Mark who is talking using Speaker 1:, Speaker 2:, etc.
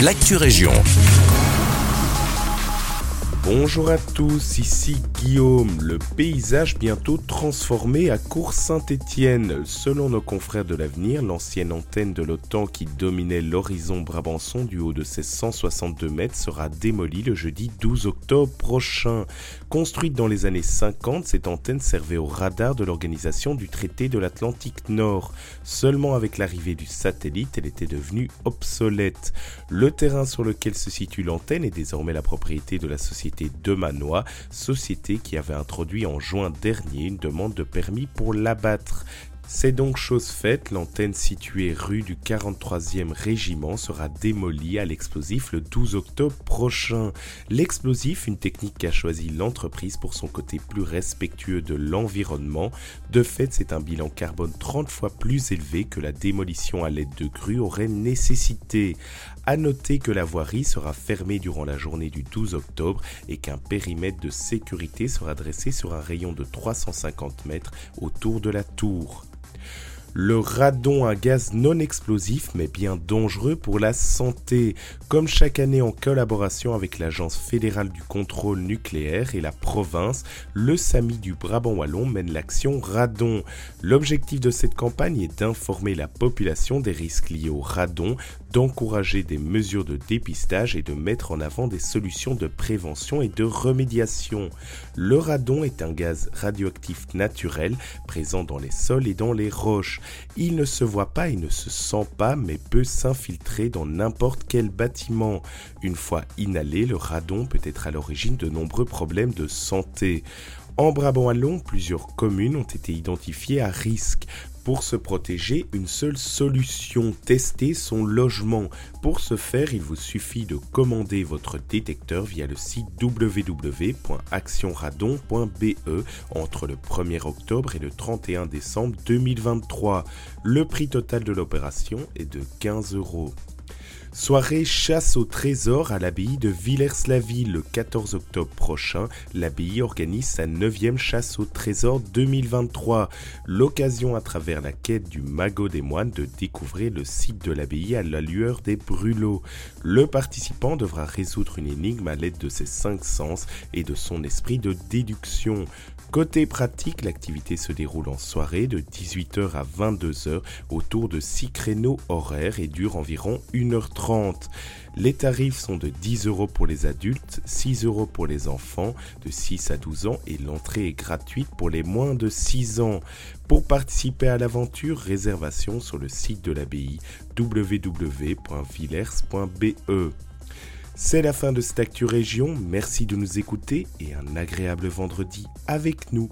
Speaker 1: l'actu région.
Speaker 2: Bonjour à tous, ici Guillaume. Le paysage bientôt transformé à Cours-Saint-Étienne. Selon nos confrères de l'avenir, l'ancienne antenne de l'OTAN qui dominait l'horizon Brabançon du haut de ses 162 mètres sera démolie le jeudi 12 octobre prochain. Construite dans les années 50, cette antenne servait au radar de l'organisation du traité de l'Atlantique Nord. Seulement avec l'arrivée du satellite, elle était devenue obsolète. Le terrain sur lequel se situe l'antenne est désormais la propriété de la société de Manois, société qui avait introduit en juin dernier une demande de permis pour l'abattre. C'est donc chose faite, l'antenne située rue du 43e régiment sera démolie à l'explosif le 12 octobre prochain. L'explosif, une technique qu'a choisi l'entreprise pour son côté plus respectueux de l'environnement, de fait c'est un bilan carbone 30 fois plus élevé que la démolition à l'aide de grues aurait nécessité. A noter que la voirie sera fermée durant la journée du 12 octobre et qu'un périmètre de sécurité sera dressé sur un rayon de 350 mètres autour de la tour. Le radon, un gaz non explosif mais bien dangereux pour la santé. Comme chaque année en collaboration avec l'Agence fédérale du contrôle nucléaire et la province, le SAMI du Brabant Wallon mène l'action radon. L'objectif de cette campagne est d'informer la population des risques liés au radon, d'encourager des mesures de dépistage et de mettre en avant des solutions de prévention et de remédiation. Le radon est un gaz radioactif naturel présent dans les sols et dans les roches. Il ne se voit pas et ne se sent pas, mais peut s'infiltrer dans n'importe quel bâtiment. Une fois inhalé, le radon peut être à l'origine de nombreux problèmes de santé. En Brabant-Wallon, plusieurs communes ont été identifiées à risque. Pour se protéger, une seule solution, tester son logement. Pour ce faire, il vous suffit de commander votre détecteur via le site www.actionradon.be entre le 1er octobre et le 31 décembre 2023. Le prix total de l'opération est de 15 euros. Soirée chasse au trésor à l'abbaye de Villers-la-Ville le 14 octobre prochain. L'abbaye organise sa 9e chasse au trésor 2023. L'occasion à travers la quête du magot des moines de découvrir le site de l'abbaye à la lueur des brûlots. Le participant devra résoudre une énigme à l'aide de ses cinq sens et de son esprit de déduction. Côté pratique, l'activité se déroule en soirée de 18h à 22h autour de 6 créneaux horaires et dure environ 1h30. Les tarifs sont de 10 euros pour les adultes, 6 euros pour les enfants de 6 à 12 ans et l'entrée est gratuite pour les moins de 6 ans. Pour participer à l'aventure, réservation sur le site de l'abbaye www.villers.be. C'est la fin de cette Actu Région, merci de nous écouter et un agréable vendredi avec nous.